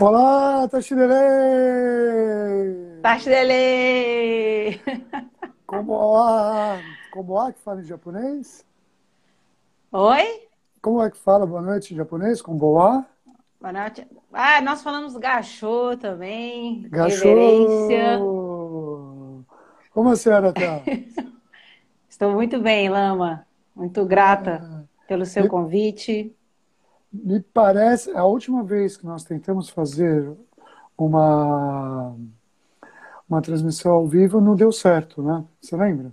Olá, Tashirele! Tashirele! Como é? Como é que fala em japonês? Oi? Como é que fala boa noite em japonês? Com boa? Boa noite. Ah, nós falamos gachô também. Gachô! Reverência. Como a senhora está? Estou muito bem, Lama. Muito grata pelo seu Me- convite. Me parece, a última vez que nós tentamos fazer uma, uma transmissão ao vivo não deu certo, né? Você lembra?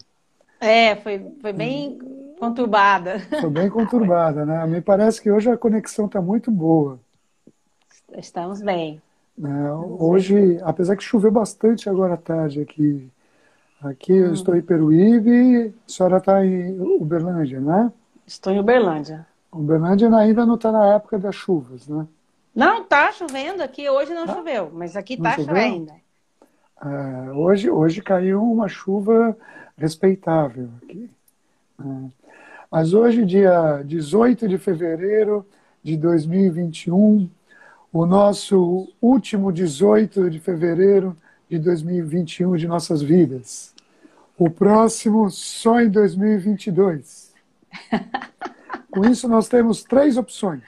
É, foi, foi bem conturbada. Foi bem conturbada, né? Me parece que hoje a conexão está muito boa. Estamos bem. né? Hoje, apesar que choveu bastante agora à tarde aqui. Aqui eu estou em Peruíbe, a senhora está em Uberlândia, né? Estou em Uberlândia. Uberlândia ainda não está na época das chuvas, né? Não, tá chovendo aqui. Hoje não choveu, mas aqui tá choveu? chovendo. É, hoje, hoje caiu uma chuva respeitável aqui. né? Mas hoje, dia 18 de fevereiro de 2021, o nosso último 18 de fevereiro de 2021 de nossas vidas. O próximo só em 2022. Com isso, nós temos três opções.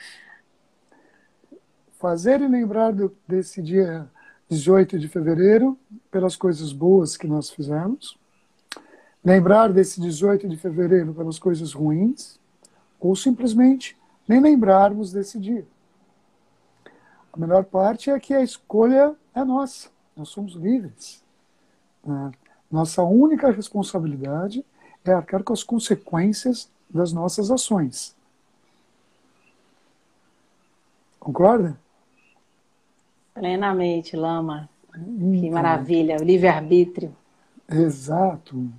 Fazer e lembrar do- desse dia 18 de fevereiro pelas coisas boas que nós fizemos. Lembrar desse 18 de fevereiro pelas coisas ruins. Ou simplesmente nem lembrarmos desse dia. A melhor parte é que a escolha é nossa. Nós somos livres. né? Nossa única responsabilidade é arcar com as consequências das nossas ações. Concorda? Plenamente, Lama. Que Então, maravilha. O livre-arbítrio. Exato.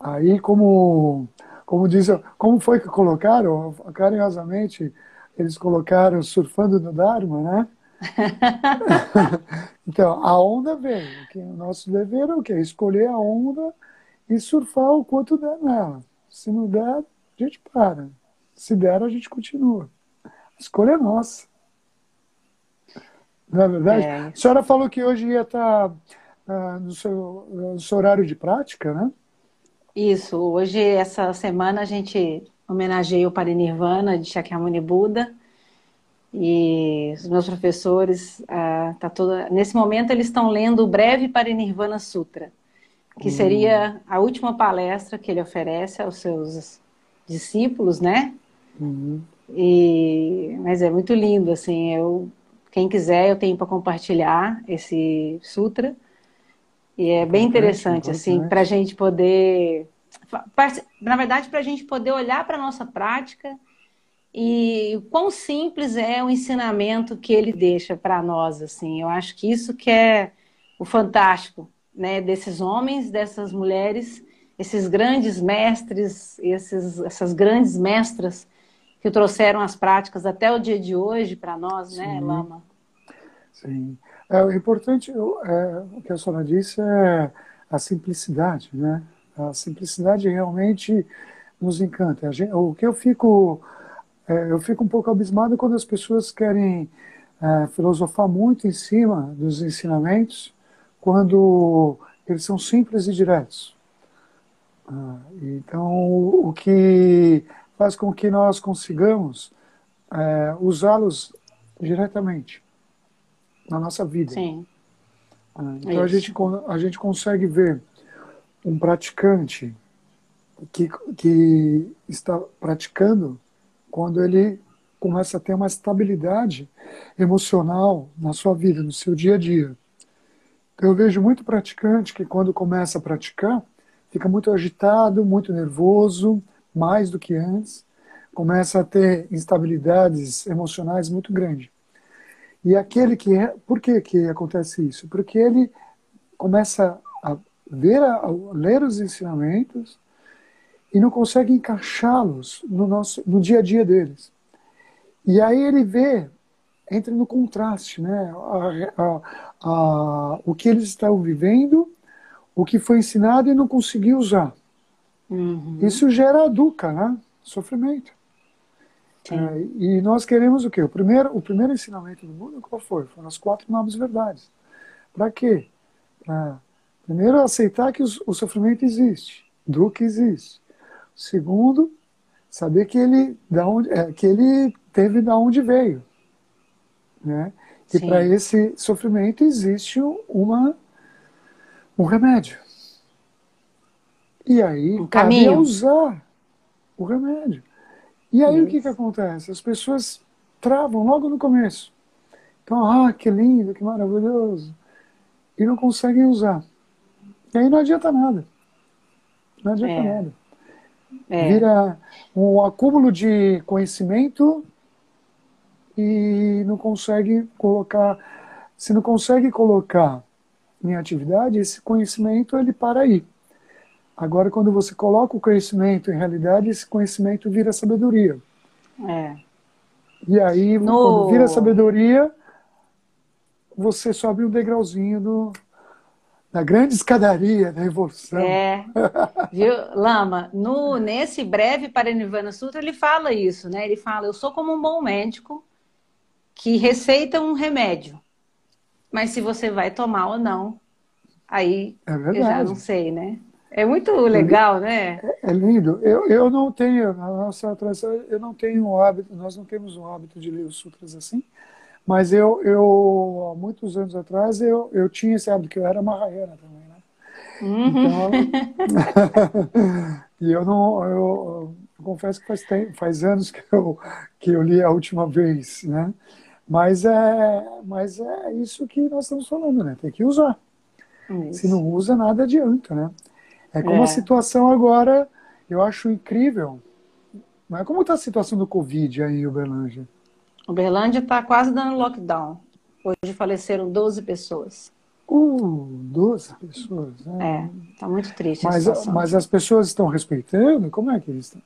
Aí, como, como diz, como foi que colocaram? Carinhosamente, eles colocaram surfando no Dharma, né? então, a onda vem. O que o nosso dever é o quê? Escolher a onda e surfar o quanto der nela. Se não der, a gente para. Se der, a gente continua. A escolha é nossa. Não é verdade? É. A senhora falou que hoje ia estar ah, no, seu, no seu horário de prática, né? Isso, hoje, essa semana, a gente homenageia o Parinirvana de Shakyamuni Buda. E os meus professores, ah, tá toda... nesse momento, eles estão lendo o breve Parinirvana Sutra, que seria a última palestra que ele oferece aos seus discípulos, né? Uhum. E... Mas é muito lindo, assim, eu... Quem quiser, eu tenho para compartilhar esse sutra. E é bem Importante, interessante, assim, para a gente poder. Na verdade, para a gente poder olhar para a nossa prática e o quão simples é o ensinamento que ele deixa para nós, assim. Eu acho que isso que é o fantástico, né, desses homens, dessas mulheres, esses grandes mestres, esses, essas grandes mestras que trouxeram as práticas até o dia de hoje para nós, né, Sim. Lama? Sim. É, o importante, é, o que a senhora disse é a simplicidade, né? A simplicidade realmente nos encanta. Gente- o que eu fico, é, eu fico um pouco abismado quando as pessoas querem é, filosofar muito em cima dos ensinamentos, quando eles são simples e diretos. Ah, então, o que faz com que nós consigamos é, usá-los diretamente na nossa vida. Sim, Ah, Então a isso. gente, a gente consegue ver um praticante que, que está praticando quando ele começa a ter uma estabilidade emocional na sua vida, no seu dia a dia. Então, eu vejo muito praticante que quando começa a praticar fica muito agitado, muito nervoso, mais do que antes, começa a ter instabilidades emocionais muito grandes. E aquele que é, por que que acontece isso? Porque ele começa a ver, a, a ler os ensinamentos e não consegue encaixá-los no nosso, no dia a dia deles. E aí ele vê, entra no contraste, né? A- a- a- o que eles estão vivendo, o que foi ensinado e não conseguiu usar. Uhum. Isso gera dukkha, né? Sofrimento. É, e nós queremos o quê? O primeiro, o primeiro ensinamento do mundo qual foi? Foram as quatro nobres verdades. Para quê? Para primeiro aceitar que o, o sofrimento existe, do que existe. Segundo, saber que ele, da onde, é, que ele teve da onde veio. Né? E para esse sofrimento existe uma, um remédio. E aí, um cabe usar o remédio. E aí Isso. o que, que acontece? As pessoas travam logo no começo. Então, ah, que lindo, que maravilhoso. E não conseguem usar. E aí não adianta nada. Não adianta é. nada. É. Vira um acúmulo de conhecimento e não consegue colocar. Se não consegue colocar em atividade, esse conhecimento ele para aí. Agora, quando você coloca o conhecimento em realidade, esse conhecimento vira sabedoria. É. E aí, no... quando vira sabedoria, você sobe um degrauzinho do, da grande escadaria da evolução. É, viu, Lama? No, nesse breve Parinirvana Sutra, ele fala isso, né? Ele fala: Eu sou como um bom médico que receita um remédio, mas se você vai tomar ou não, aí é eu já não sei, né? É muito legal, né? É, é, lindo. Eu, eu não tenho, na nossa tradição, eu não tenho o hábito, nós não temos o hábito de ler os sutras assim, mas eu, eu há muitos anos atrás, eu, eu tinha esse hábito, que eu era Mahayana também, né? Uhum. Então, e eu não, eu, eu, confesso que faz, tempo, faz anos que eu, que eu li a última vez, né? Mas é, mas é isso que nós estamos falando, né? Tem que usar. Se não usa, nada adianta, né? É como é. a situação agora, eu acho incrível. Mas como está a situação do Covid aí em Uberlândia? Uberlândia está quase dando lockdown. Hoje faleceram 12 pessoas. Uh, 12 pessoas. Né? É, está muito triste mas. Mas as pessoas estão respeitando? Como é que eles estão?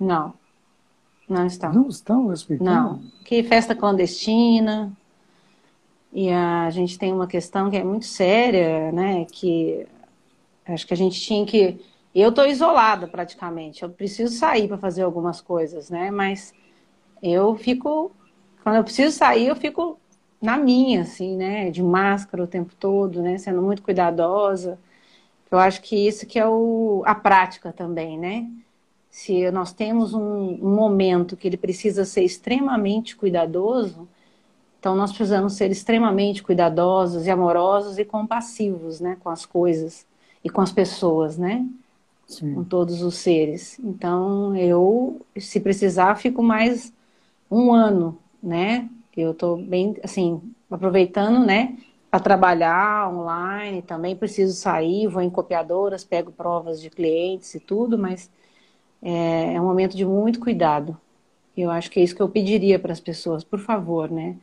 Não, não estão. Não estão respeitando? Não, que festa clandestina. E a gente tem uma questão que é muito séria, né? Que Acho que a gente tinha que. Eu estou isolada praticamente. Eu preciso sair para fazer algumas coisas, né? Mas eu fico. Quando eu preciso sair, eu fico na minha, assim, né? De máscara o tempo todo, né? Sendo muito cuidadosa. Eu acho que isso que é o, a prática também, né? Se nós temos um, um momento que ele precisa ser extremamente cuidadoso, então nós precisamos ser extremamente cuidadosos e amorosos e compassivos, né? Com as coisas e com as pessoas, né? Sim. Com todos os seres. Então, eu, se precisar, fico mais um ano, né? Eu estou bem, assim, aproveitando, né? Para trabalhar online também, preciso sair, vou em copiadoras, pego provas de clientes e tudo, mas é, é um momento de muito cuidado. Eu acho que é isso que eu pediria para as pessoas, por favor, né?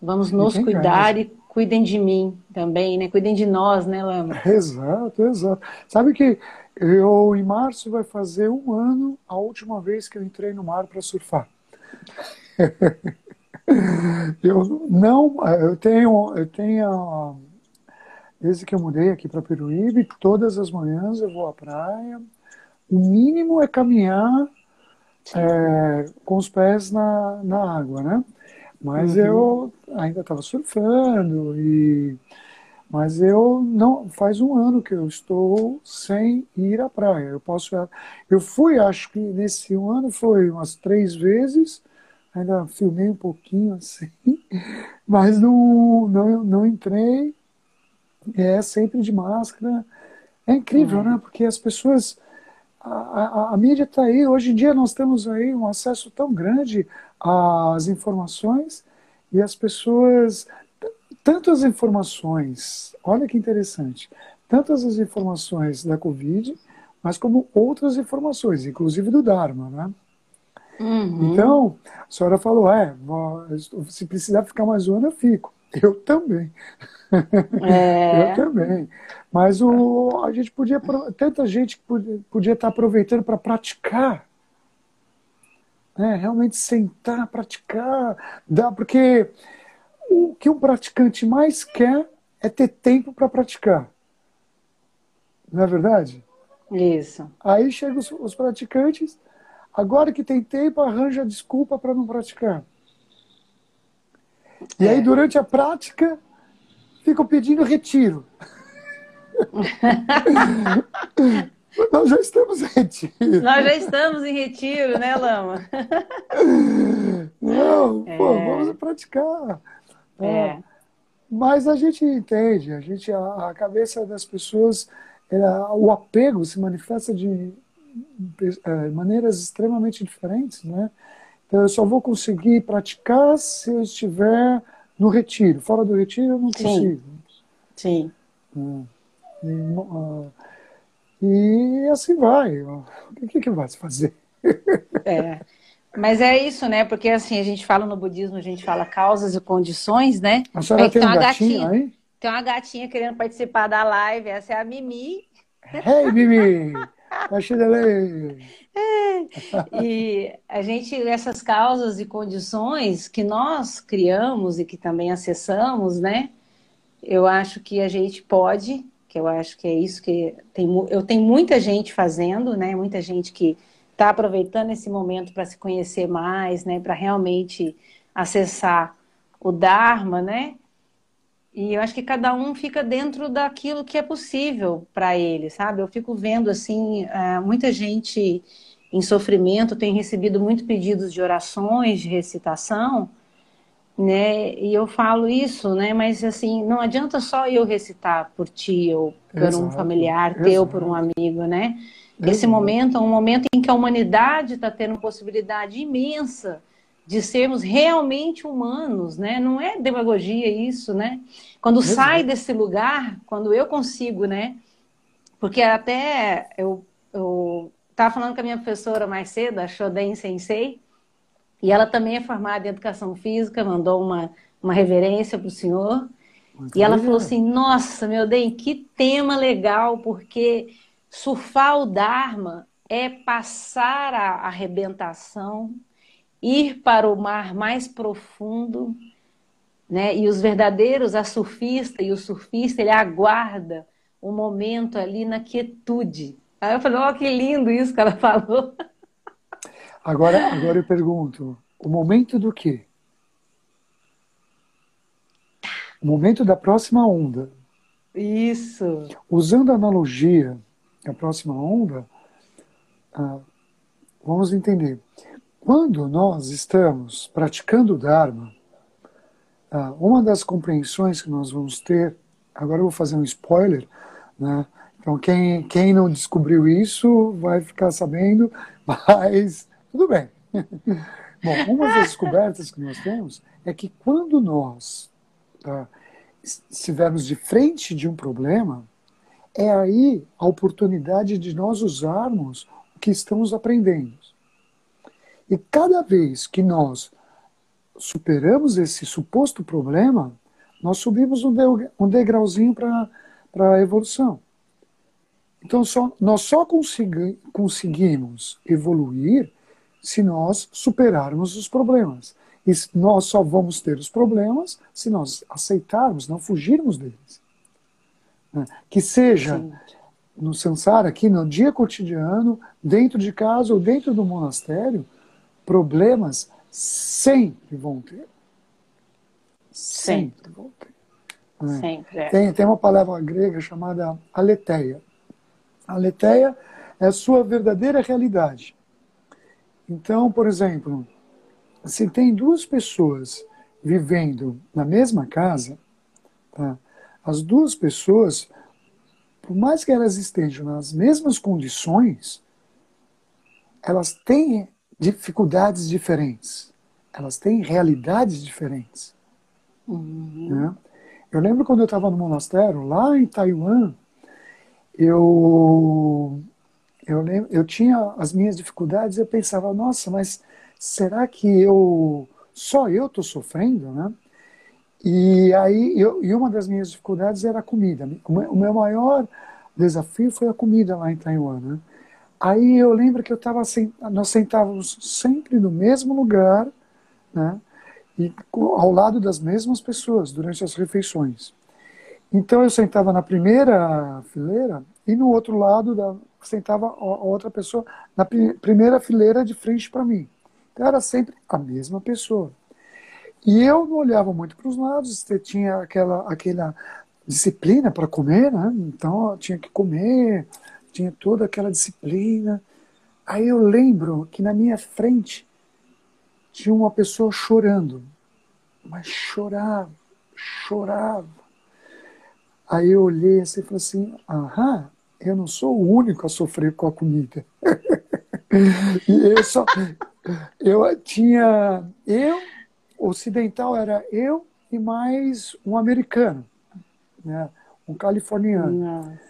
Vamos nos cuidar e cuidem de mim também, né? Cuidem de nós, né, Lama? Exato, exato. Sabe que eu, em março, vai fazer um ano a última vez que eu entrei no mar para surfar. eu não, eu tenho, eu tenho, desde que eu mudei aqui para Peruíbe, todas as manhãs eu vou à praia. O mínimo é caminhar é, com os pés na, na água, né? Mas uhum. eu ainda estava surfando e mas eu não faz um ano que eu estou sem ir à praia. Eu posso eu fui acho que nesse um ano foi umas três vezes ainda filmei um pouquinho assim mas não não, não entrei é sempre de máscara é incrível uhum. né porque as pessoas a, a, a mídia está aí hoje em dia nós temos aí um acesso tão grande às informações e as pessoas, tantas informações, olha que interessante, tantas as informações da Covid, mas como outras informações, inclusive do Dharma, né? Uhum. Então, a senhora falou, é, se precisar ficar mais um ano, eu fico. Eu também. É. eu também. Mas o, a gente podia, tanta gente podia, podia estar aproveitando para praticar né? realmente sentar, praticar, dá, porque o que um praticante mais quer é ter tempo para praticar. Não é verdade? Isso. Aí chegam os, os praticantes, Agora que tem tempo, arranja desculpa para não praticar. E é. aí, durante a prática, ficam pedindo retiro. Nós já estamos em retiro. Nós já estamos em retiro, né, Lama? Não, é. pô, vamos praticar. É. é. Mas a gente entende, a gente a, a cabeça das pessoas, ela, o apego se manifesta de é, maneiras extremamente diferentes, né? Então eu só vou conseguir praticar se eu estiver no retiro. Fora do retiro eu não consigo. Sim. Sim. É. E, uh, e, assim vai. O que, que vai se fazer? É. Mas é isso, né? Porque assim, a gente fala no budismo, a gente fala causas e condições, né? A senhora aí tem, tem uma gatinha, gatinha aí? Tem uma gatinha querendo participar da live, essa é a Mimi. Hey, Mimi! É. E a gente, essas causas e condições que nós criamos e que também acessamos, né? Eu acho que a gente pode, que eu acho que é isso que tem, eu tenho muita gente fazendo, né? Muita gente que está aproveitando esse momento para se conhecer mais, né? Para realmente acessar o Dharma, né? E eu acho que cada um fica dentro daquilo que é possível para ele, sabe? Eu fico vendo, assim, é, muita gente em sofrimento tem recebido muitos pedidos de orações, de recitação, né? E eu falo isso, né? Mas, assim, não adianta só eu recitar por ti ou por Exato. um familiar Exato. teu, por um amigo, né? Esse momento é um momento em que a humanidade está tendo possibilidade imensa de sermos realmente humanos, né? Não é demagogia isso, né? Quando Exato. sai desse lugar, quando eu consigo, né? Porque até eu, eu estava falando com a minha professora mais cedo, a Shoden Sensei, e ela também é formada em educação física, mandou uma, uma reverência para o senhor. Muito e ela falou assim: Nossa, meu bem, que tema legal, porque surfar o Dharma é passar a arrebentação ir para o mar mais profundo, né? E os verdadeiros, a surfista e o surfista, ele aguarda o um momento ali na quietude. Aí eu falei, ó, oh, que lindo isso que ela falou. Agora, agora eu pergunto, o momento do quê? O momento da próxima onda. Isso. Usando a analogia da próxima onda, ah, vamos entender. Quando nós estamos praticando o Dharma, ah, uma das compreensões que nós vamos ter, agora eu vou fazer um spoiler, né? Então quem, quem não descobriu isso vai ficar sabendo, mas tudo bem. Bom, uma das descobertas que nós temos é que quando nós tá, estivermos de frente de um problema, é aí a oportunidade de nós usarmos o que estamos aprendendo. E cada vez que nós superamos esse suposto problema, nós subimos um degrauzinho para a evolução. Então, só, nós só consegui, conseguimos evoluir se nós superarmos os problemas. E nós só vamos ter os problemas se nós aceitarmos, não fugirmos deles. Né? Que seja Sim. no samsara, aqui no dia cotidiano, dentro de casa ou dentro do monastério, problemas sempre vão ter. Sempre, sempre vão ter. É. Sempre, é. tem, tem uma palavra grega chamada aletheia. Aletheia é a sua verdadeira realidade. Então, por exemplo, se tem duas pessoas vivendo na mesma casa, tá? as duas pessoas, por mais que elas estejam nas mesmas condições, elas têm dificuldades diferentes, elas têm realidades diferentes. Uhum. Né? Eu lembro quando eu estava no monastério, lá em Taiwan, eu, eu, lembro, eu tinha as minhas dificuldades eu pensava, nossa, mas será que eu só eu estou sofrendo, né? E aí, eu, e uma das minhas dificuldades era a comida. O meu maior desafio foi a comida lá em Taiwan, né? Aí eu lembro que eu estava nós sentávamos sempre no mesmo lugar, né? E ao lado das mesmas pessoas durante as refeições. Então eu sentava na primeira fileira e no outro lado da, sentava a outra pessoa na primeira fileira de frente para mim. Então era sempre a mesma pessoa. E eu não olhava muito para os lados, tinha aquela, aquela disciplina para comer, né? Então tinha que comer, tinha toda aquela disciplina. Aí eu lembro que na minha frente tinha uma pessoa chorando, mas chorava, chorava. Aí eu olhei assim e falei assim: aham, eu não sou o único a sofrer com a comida. e eu só. Eu tinha. Eu, ocidental era eu e mais um americano, né? um californiano. Nossa.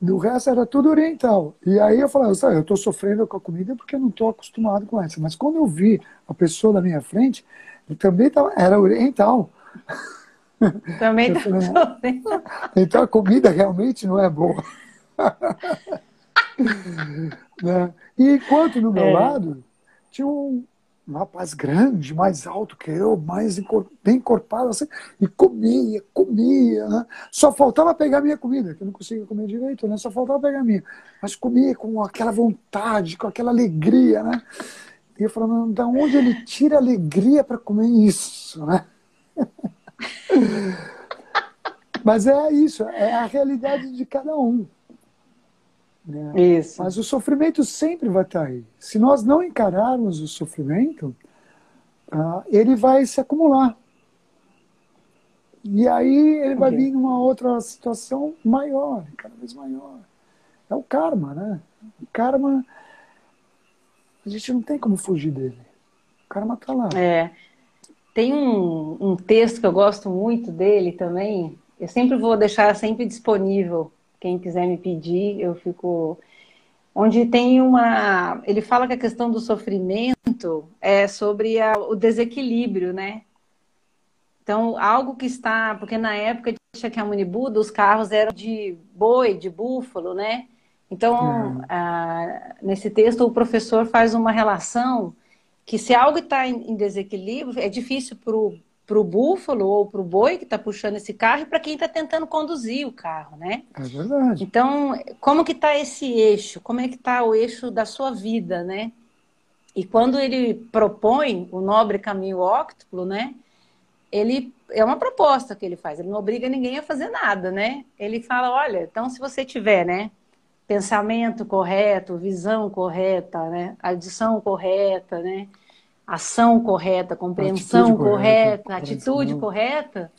Do resto era tudo oriental. E aí eu falava, eu estou sofrendo com a comida porque eu não estou acostumado com essa. Mas quando eu vi a pessoa da minha frente, ele também tava, era oriental. Também está sofrendo. Então a comida realmente não é boa. né? E enquanto no meu é. lado tinha um, um rapaz grande, mais alto que eu, mais bem encorpado, assim, e comia, comia, né? Só faltava pegar minha comida, que eu não conseguia comer direito, né? Só faltava pegar minha. Mas comia com aquela vontade, com aquela alegria, né? E eu falando, da onde ele tira alegria para comer isso, né? Mas é isso, é a realidade de cada um. Né? Isso. Mas o sofrimento sempre vai estar aí. Se nós não encararmos o sofrimento, uh, ele vai se acumular. E aí ele vai okay. vir numa outra situação maior, cada vez maior. É o karma, né? O karma, a gente não tem como fugir dele. O karma está lá. É. Tem um, um texto que eu gosto muito dele também. Eu sempre vou deixar sempre disponível quem quiser me pedir, eu fico. Onde tem uma. Ele fala que a questão do sofrimento é sobre a... o desequilíbrio, né? Então, algo que está. Porque na época de Shakyamuni Buda, os carros eram de boi, de búfalo, né? Então, ah, nesse texto, o professor faz uma relação que se algo está em desequilíbrio, é difícil para o para o búfalo ou para o boi que está puxando esse carro e para quem está tentando conduzir o carro, né? É verdade. Então, como que está esse eixo? Como é que está o eixo da sua vida, né? E quando ele propõe o nobre caminho óctuplo, né? Ele é uma proposta que ele faz. Ele não obriga ninguém a fazer nada, né? Ele fala, olha, então se você tiver, né? Pensamento correto, visão correta, né? Adição correta, né? Ação correta, compreensão atitude correta, correta atitude correta.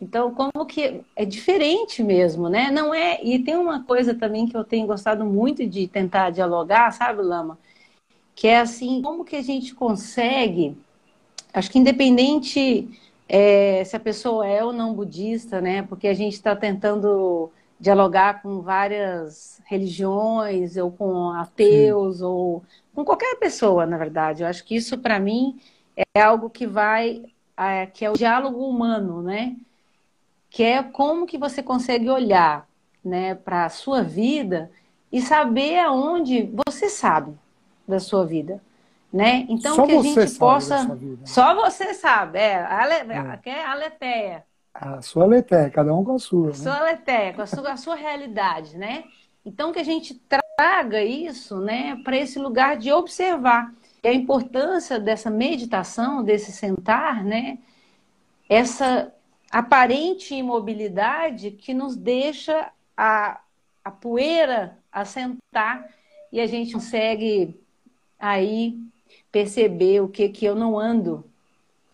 Então, como que é diferente mesmo, né? Não é. E tem uma coisa também que eu tenho gostado muito de tentar dialogar, sabe, Lama? Que é assim, como que a gente consegue, acho que independente é, se a pessoa é ou não budista, né? Porque a gente está tentando dialogar com várias religiões, ou com ateus, Sim. ou com qualquer pessoa, na verdade. Eu acho que isso, para mim, é algo que vai, é, que é o diálogo humano, né? Que é como que você consegue olhar, né, para a sua vida e saber aonde você sabe da sua vida, né? Então Só que a gente possa, só você sabe, é, ale... é. é a letéia. A sua letéia, cada um com a sua. Né? Sua letéia, com a sua, a sua realidade, né? Então que a gente traga isso, né, para esse lugar de observar. E a importância dessa meditação, desse sentar, né, essa aparente imobilidade que nos deixa a, a poeira assentar e a gente consegue aí perceber o que que eu não ando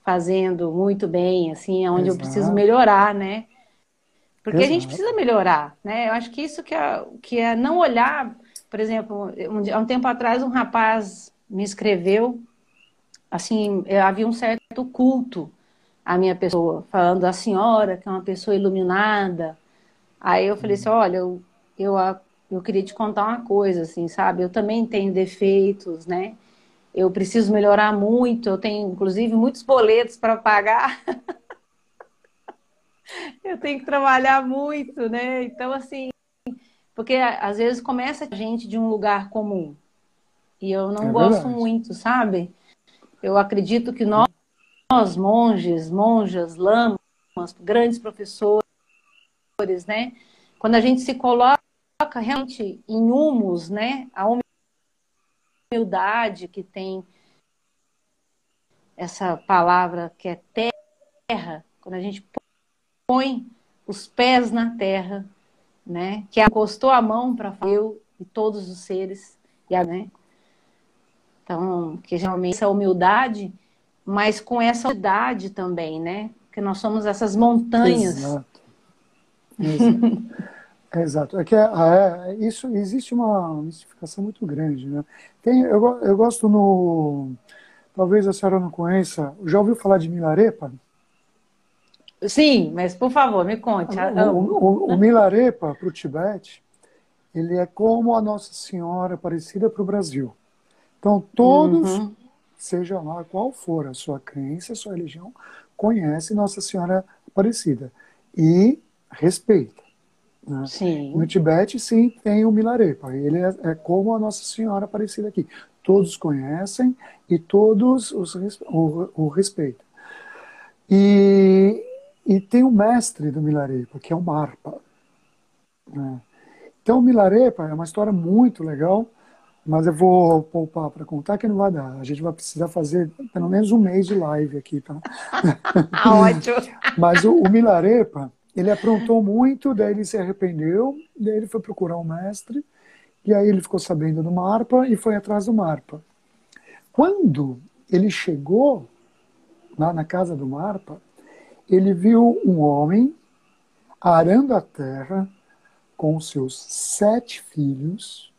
fazendo muito bem, assim, onde Exato. eu preciso melhorar, né? Porque Exato. a gente precisa melhorar, né? Eu acho que isso que é, que é não olhar, por exemplo, um, há um tempo atrás um rapaz me escreveu, assim, havia um certo culto à minha pessoa, falando da senhora, que é uma pessoa iluminada. Aí eu falei assim, uhum. olha, eu, eu, eu queria te contar uma coisa, assim, sabe? Eu também tenho defeitos, né? Eu preciso melhorar muito, eu tenho inclusive muitos boletos para pagar. eu tenho que trabalhar muito, né? Então, assim, porque às vezes começa a gente de um lugar comum. E eu não é gosto muito, sabe? Eu acredito que nós, nós, monges, monjas, lamas, grandes professores, né? Quando a gente se coloca realmente em humus, né? A humildade que tem essa palavra que é terra, quando a gente põe os pés na terra, né? Que acostou a mão para eu e todos os seres, e né? Então, que geralmente essa humildade, mas com essa humildade também, né? Que nós somos essas montanhas. Exato. Exato. Exato. É que é, é, isso existe uma mistificação muito grande, né? Tem, eu, eu gosto no, talvez a senhora não conheça. Já ouviu falar de Milarepa? Sim, mas por favor, me conte. O, o, o Milarepa para o Tibete, ele é como a Nossa Senhora Aparecida para o Brasil. Então todos, uhum. seja lá qual for a sua crença, a sua religião, conhece Nossa Senhora Aparecida e respeita. Né? Sim. No Tibete, sim, tem o Milarepa. Ele é, é, como a Nossa Senhora Aparecida aqui. Todos conhecem e todos os, o, o respeitam. E e tem o mestre do Milarepa, que é o Marpa. Né? Então, o Milarepa é uma história muito legal, mas eu vou poupar para contar que não vai dar. A gente vai precisar fazer pelo menos um mês de live aqui, tá? Ótimo! mas o, o Milarepa, ele aprontou muito, daí ele se arrependeu, daí ele foi procurar um mestre, e aí ele ficou sabendo do Marpa e foi atrás do Marpa. Quando ele chegou lá na casa do Marpa, ele viu um homem arando a terra com seus sete filhos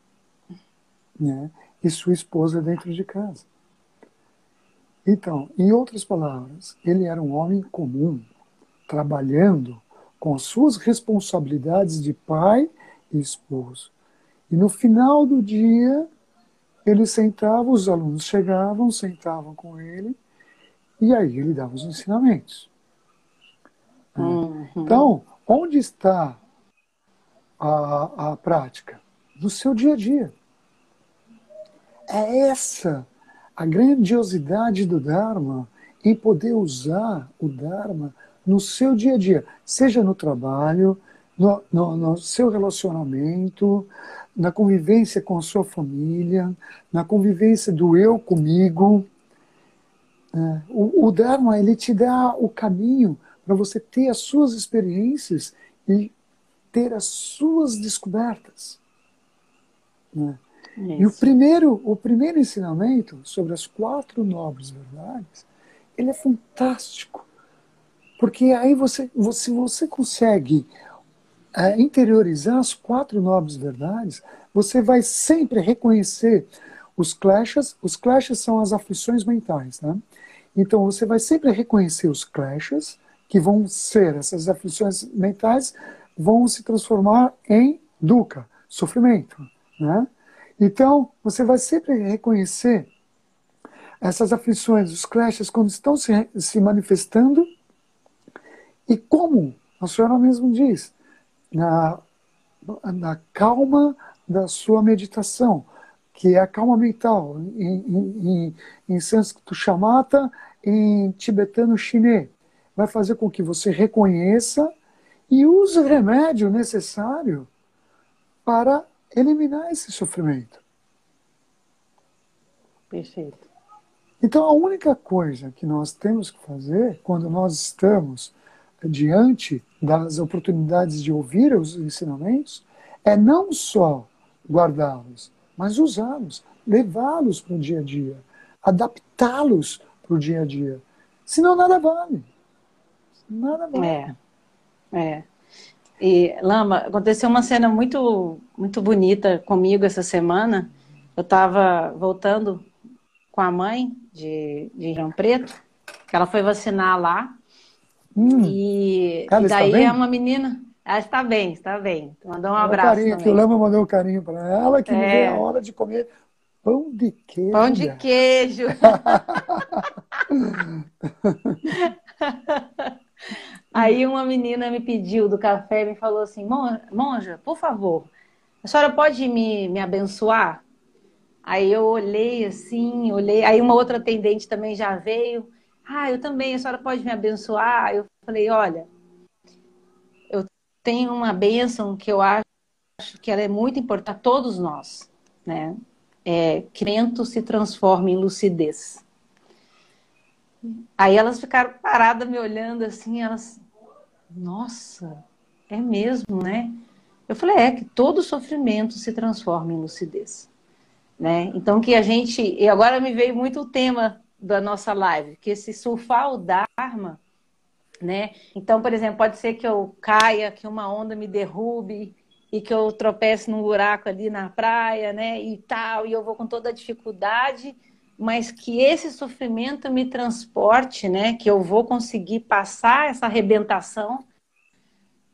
né, e sua esposa dentro de casa. Então, em outras palavras, ele era um homem comum, trabalhando com suas responsabilidades de pai e esposo. E no final do dia, ele sentava, os alunos chegavam, sentavam com ele, e aí ele dava os ensinamentos. Uhum. Então, onde está a, a prática? No seu dia a dia. É essa a grandiosidade do Dharma em poder usar o Dharma no seu dia a dia, seja no trabalho, no, no, no, seu relacionamento, na convivência com a sua família, na convivência do eu comigo. É, o, o Dharma ele te dá o caminho para você ter as suas experiências e ter as suas descobertas. Né? E o primeiro, o primeiro ensinamento sobre as quatro nobres verdades, ele é fantástico. Porque aí você, você, você consegue é, interiorizar as quatro nobres verdades, você vai sempre reconhecer os clashes. Os clashes são as aflições mentais. Né? Então você vai sempre reconhecer os clashes que vão ser, essas aflições mentais vão se transformar em dukkha, sofrimento. Né? Então, você vai sempre reconhecer essas aflições, os clashes, quando estão se, se manifestando e como a senhora mesmo diz, na, na calma da sua meditação, que é a calma mental, em, em, em, sânscrito chamata, em tibetano chinês vai fazer com que você reconheça e use o remédio necessário para eliminar esse sofrimento. Perfeito. Então, a única coisa que nós temos que fazer quando nós estamos diante das oportunidades de ouvir os ensinamentos é não só guardá-los, mas usá-los, levá-los para o dia a dia, adaptá-los para o dia a dia. Senão, nada vale. Nada bom. É. É. E, Lama, aconteceu uma cena muito, muito bonita comigo essa semana. Eu estava voltando com a mãe de, de Rio Preto, que ela foi vacinar lá. Hum. E, e daí é uma menina. Ela está bem, está bem. Mandou um abraço. Carinho, que o Lama mandou um carinho para ela, que é. me deu a hora de comer pão de queijo. Pão de queijo. Aí uma menina me pediu do café e me falou assim: Monja, por favor, a senhora pode me, me abençoar? Aí eu olhei assim, olhei. Aí uma outra atendente também já veio. Ah, eu também, a senhora pode me abençoar? Eu falei: olha, eu tenho uma bênção que eu acho que ela é muito importante a todos nós, né? É, crento se transforma em lucidez. Aí elas ficaram paradas me olhando assim, elas, nossa, é mesmo, né? Eu falei, é que todo sofrimento se transforma em lucidez. Né? Então que a gente, e agora me veio muito o tema da nossa live, que esse surfar o Dharma, né? Então, por exemplo, pode ser que eu caia, que uma onda me derrube e que eu tropece num buraco ali na praia, né? E tal, e eu vou com toda a dificuldade, mas que esse sofrimento me transporte, né? Que eu vou conseguir passar essa arrebentação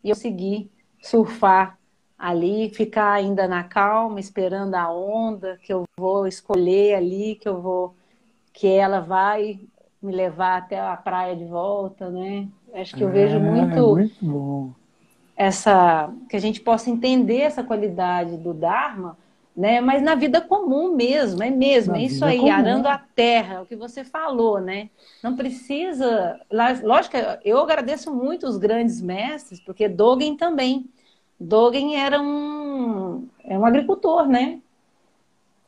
e eu seguir surfar ali, ficar ainda na calma, esperando a onda que eu vou escolher ali, que eu vou, que ela vai me levar até a praia de volta, né? Acho que eu vejo É, muito, muito bom. essa que a gente possa entender essa qualidade do Dharma, né? Mas na vida comum mesmo, é mesmo, Na é isso aí, comum. arando a terra, o que você falou, né? Não precisa, lógico, eu agradeço muito os grandes mestres, porque Dogen também. Dogen era um, é um agricultor, né?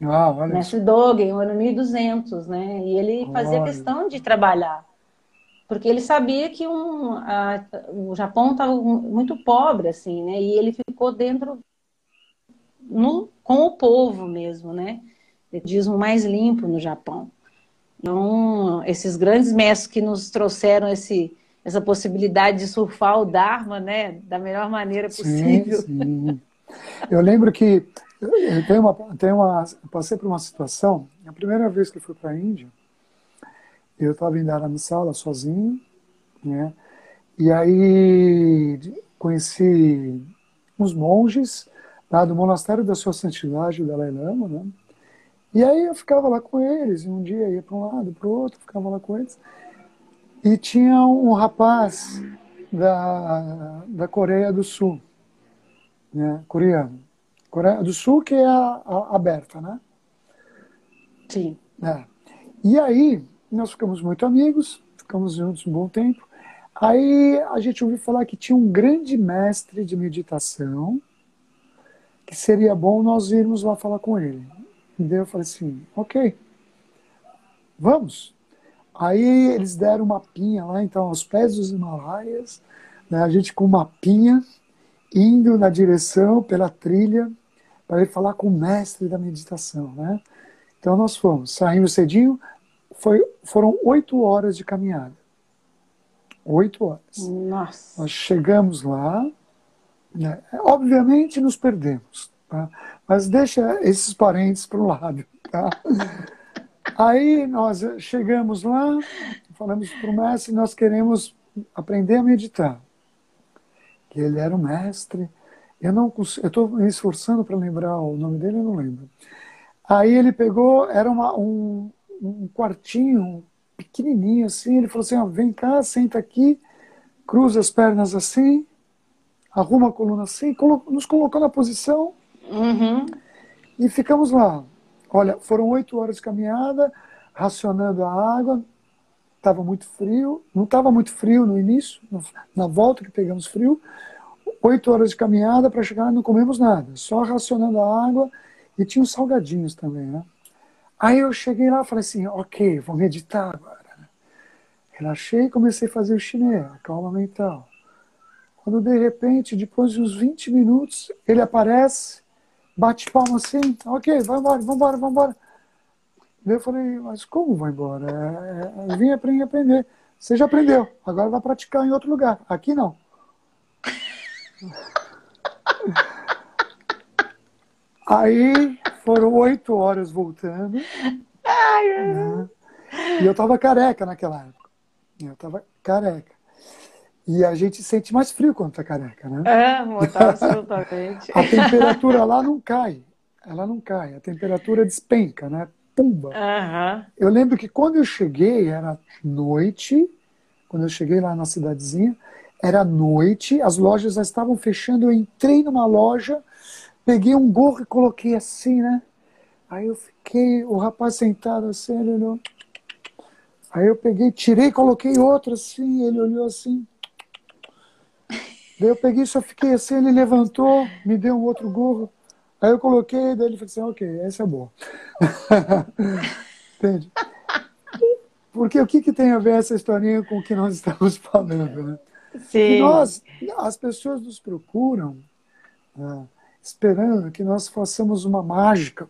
Ah, olha. Mestre Dogen, o ano 1200, né? E ele fazia Olha. questão de trabalhar, porque ele sabia que um, a- o Japão estava muito pobre, assim, né? E ele ficou dentro no, com o povo mesmo, né? Budismo mais limpo no Japão. Então, esses grandes mestres que nos trouxeram esse, essa possibilidade de surfar o Dharma, né? Da melhor maneira possível. Sim, sim. Eu lembro que tenho uma, uma, passei por uma situação, a primeira vez que eu fui para a Índia, eu estava em Dharamsala sozinho, né? E aí conheci uns monges do monastério da Sua Santidade, o Dalai Lama, né? E aí eu ficava lá com eles, e um dia ia para um lado, para o outro, ficava lá com eles. E tinha um rapaz da, da Coreia do Sul, né, coreano. Coreia do Sul que é a, a- aberta, né? Sim. É. E aí nós ficamos muito amigos, ficamos juntos um bom tempo. Aí a gente ouviu falar que tinha um grande mestre de meditação que seria bom nós irmos lá falar com ele. E daí eu falei assim, ok, vamos. Aí eles deram uma pinha lá, então, aos pés dos Himalaias, né, a gente com uma pinha, indo na direção, pela trilha, para ir falar com o mestre da meditação, né? Então nós fomos, saímos cedinho, foi, foram oito horas de caminhada. Oito horas. Nossa. Nós chegamos lá, né? obviamente nos perdemos, tá? mas deixa esses parentes para um lado. Tá? Aí nós chegamos lá, falamos para o mestre, nós queremos aprender a meditar. Que ele era o mestre. Eu não eu estou me esforçando para lembrar o nome dele, eu não lembro. Aí ele pegou, era uma, um, um quartinho pequenininho assim, ele falou assim, ó, vem cá, senta aqui, cruza as pernas assim, arruma a coluna assim, colo nos colocou na posição Uhum. e ficamos lá. Olha, foram oito horas de caminhada, racionando a água, estava muito frio, não estava muito frio no início, na volta que pegamos frio, oito horas de caminhada para chegar, não comemos nada, só racionando a água e tinha uns salgadinhos também, né? Aí eu cheguei lá e falei assim, ok, vou meditar agora. né? Relaxei e comecei a fazer o chinês, a calma mental. Quando de repente, depois de uns 20 minutos, ele aparece, bate palma assim, ok, vai embora, vamos embora, vamos embora. Eu falei, mas como vai embora? É, é, eu vim aprender, aprender. Você já aprendeu, agora vai praticar em outro lugar. Aqui não. Aí foram oito horas voltando. né? E eu tava careca naquela época. Eu tava careca. E a gente sente mais frio quando tá careca, né? Tá, absolutamente. A temperatura lá não cai. Ela não cai. A temperatura despenca, né? Pumba. Aham. Eu lembro que quando eu cheguei, era noite. Quando eu cheguei lá na cidadezinha, era noite, as lojas já estavam fechando. Eu entrei numa loja, peguei um gorro e coloquei assim, né? Aí eu fiquei, o rapaz sentado assim, ele olhou. Aí eu peguei, tirei, coloquei outro assim, ele olhou assim. Daí eu peguei, só fiquei assim, ele levantou, me deu um outro gorro. Aí eu coloquei, daí ele falou assim, ok, essa é boa. Entende? Porque o que, que tem a ver essa historinha com o que nós estamos falando, né? Sim. Que nós, as pessoas nos procuram né, esperando que nós façamos uma mágica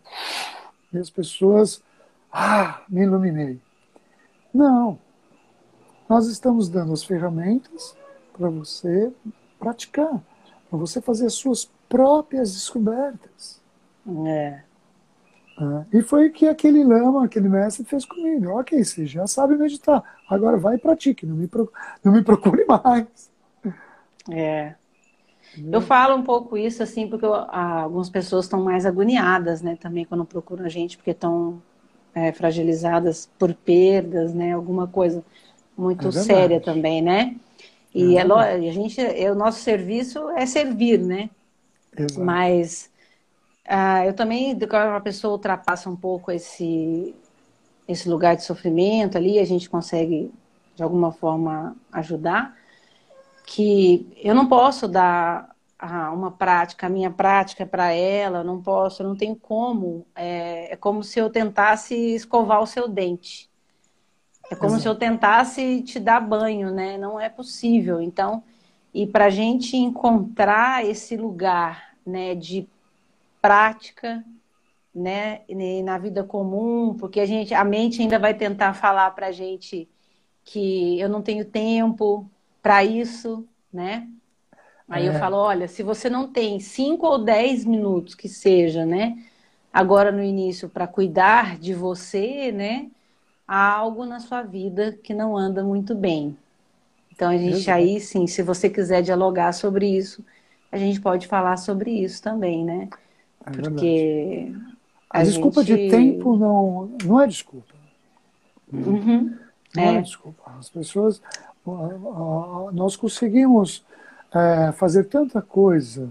e as pessoas, ah, me iluminei. Não. Nós estamos dando as ferramentas para você praticar, para você fazer as suas próprias descobertas. É. É, e foi o que aquele lama, aquele mestre fez comigo. Ok, você já sabe meditar. Agora vai e pratique, não me, procure, não me procure mais. É. Eu falo um pouco isso, assim, porque eu, algumas pessoas estão mais agoniadas, né, também quando procuram a gente, porque estão é, fragilizadas por perdas, né, alguma coisa muito é séria também, né? E é, é a gente, é, o nosso serviço é servir, né? Exato. Mas ah, eu também, quando uma pessoa ultrapassa um pouco esse, esse lugar de sofrimento ali, a gente consegue, de alguma forma, ajudar, que eu não posso dar uma prática, a minha prática para ela, não posso, não tenho como. É, é, como se eu tentasse escovar o seu dente. É como Exato. se eu tentasse te dar banho, né? Não é possível. Então, e para a gente encontrar esse lugar, né, de prática, né, na vida comum, porque a gente, a mente ainda vai tentar falar para a gente que eu não tenho tempo para isso, né? Aí é. eu falo, olha, se você não tem cinco ou dez minutos que seja, né, agora no início para cuidar de você, né, há algo na sua vida que não anda muito bem. Então a gente Exato. aí sim, se você quiser dialogar sobre isso, a gente pode falar sobre isso também, né? É Porque. A, a desculpa gente... de tempo não, não é desculpa. Uhum. Não é. é. desculpa. As pessoas. Nós conseguimos é, fazer tanta coisa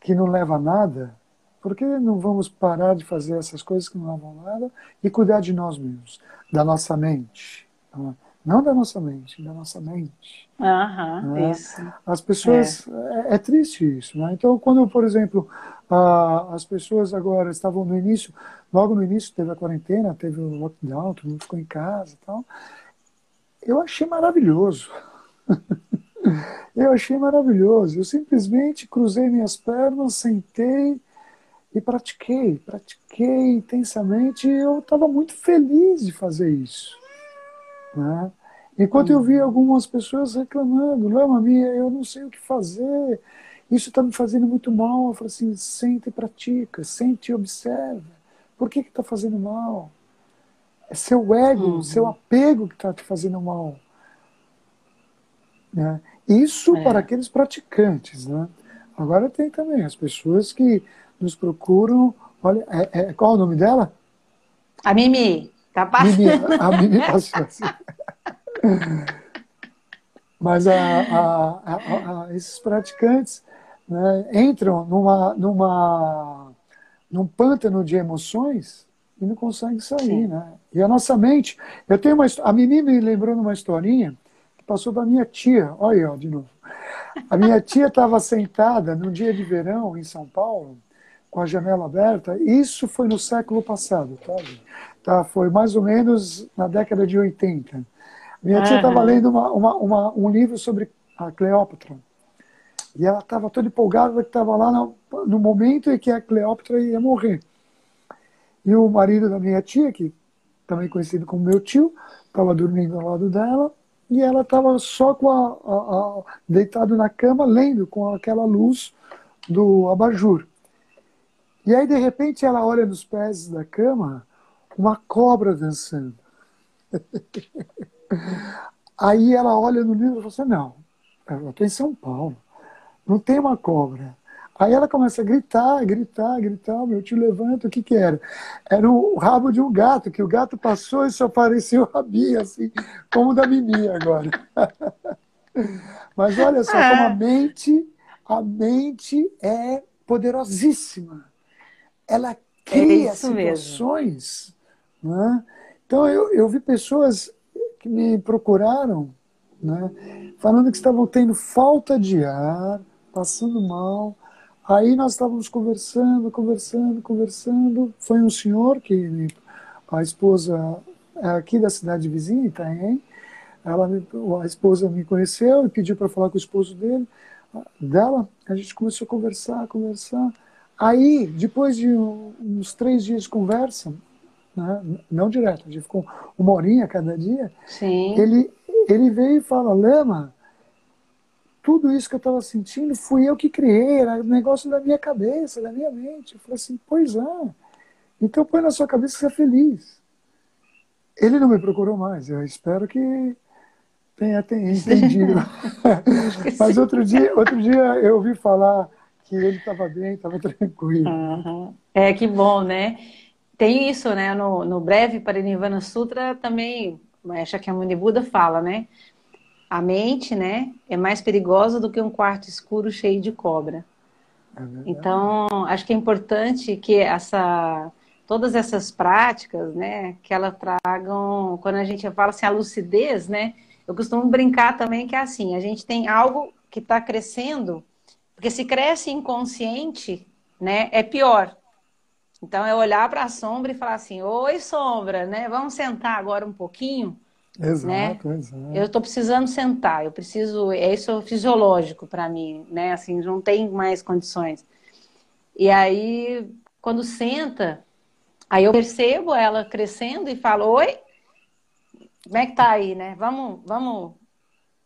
que não leva a nada, por que não vamos parar de fazer essas coisas que não levam a nada e cuidar de nós mesmos, da nossa mente? Não, não da nossa mente, da nossa mente. Uhum, é? isso. As pessoas. É. é. é triste isso. Né? Então, quando, por exemplo, ah, as pessoas agora estavam no início, logo no início teve a quarentena, teve o lockdown, todo mundo ficou em casa e tal. Eu achei maravilhoso. eu achei maravilhoso. Eu simplesmente cruzei minhas pernas, sentei e pratiquei, pratiquei intensamente e eu estava muito feliz de fazer isso. Né? Enquanto eu vi algumas pessoas reclamando, Lama minha, eu não sei o que fazer, isso está me fazendo muito mal. Eu falo assim, sente e pratica, sente e observa. Por que está fazendo mal? É seu ego, uhum. seu apego que está te fazendo mal. Né? Isso é. para aqueles praticantes. Né? Agora tem também as pessoas que nos procuram. Olha, é, é, qual é o nome dela? A Mimi. Tá passando. Mimi, a Mimi passou assim. Mas a, a, a, esses praticantes, né, entram numa, numa, num pântano de emoções e não conseguem sair. Né? E a nossa mente. Eu tenho uma A Mimi me lembrou numa historinha que passou da minha tia. Olha aí, ó, de novo. A minha tia estava sentada num dia de verão em São Paulo, com a janela aberta. Isso foi no século passado, tá? tá? Foi mais ou menos na década de 80. Minha tia estava lendo uma, uma, uma, um livro sobre a Cleópatra. E ela estava toda empolgada que estava lá no, no, momento em que a Cleópatra ia morrer. E o marido da minha tia, que também conhecido como meu tio, estava dormindo ao lado dela e ela estava só com a, a, a, deitado na cama lendo com aquela luz do abajur. E aí de repente ela olha nos pés da cama uma cobra dançando. aí ela olha no livro e fala assim, não, eu estou em São Paulo não tem uma cobra. Aí ela começa a gritar, gritar, gritar. Meu tio levanta, o que que era? Era o rabo de um gato, que o gato passou e só apareceu o rabinho, assim, como o da Mimi agora. Mas olha só, como a é. mente, a mente é poderosíssima. Ela cria é situações. Né? Então eu, eu vi pessoas que me procuraram né? falando que estavam tendo falta de ar, passando mal. Aí nós estávamos conversando, conversando, conversando. Foi um senhor que a esposa é aqui da cidade vizinha, Itaém, ela, a esposa me conheceu e pediu para falar com o esposo dele, dela. A gente começou a conversar, conversar. Aí, depois de uns três dias de conversa, né, não direto, a gente ficou uma horinha cada dia, Sim. Ele, ele veio e fala, Lema, tudo isso que eu estava sentindo fui eu que criei, era negócio da minha cabeça, da minha mente. Eu falei assim, pois é. Então põe na sua cabeça que você é feliz. Ele não me procurou mais, eu espero que tenha, tenha entendido. Mas outro dia, outro dia eu ouvi falar que ele estava bem, estava tranquilo. Uhum. É, que bom, né? Tem isso, né? No, no breve Parinirvana Sutra também, a Shakyamuni Buda fala, né? A mente, né, é mais perigosa do que um quarto escuro cheio de cobra. É então, acho que é importante que essa todas essas práticas, né, que elas tragam, quando a gente fala assim, a lucidez, né, eu costumo brincar também que é assim, a gente tem algo que está crescendo, porque se cresce inconsciente, né, é pior. Então, é olhar para a sombra e falar assim, oi sombra, né, vamos sentar agora um pouquinho, Exato, né? exato. Eu estou precisando sentar, eu preciso, é isso fisiológico para mim, né? Assim, não tem mais condições. E aí, quando senta, Aí eu percebo ela crescendo e falo, oi, como é que tá aí, né? Vamos, vamos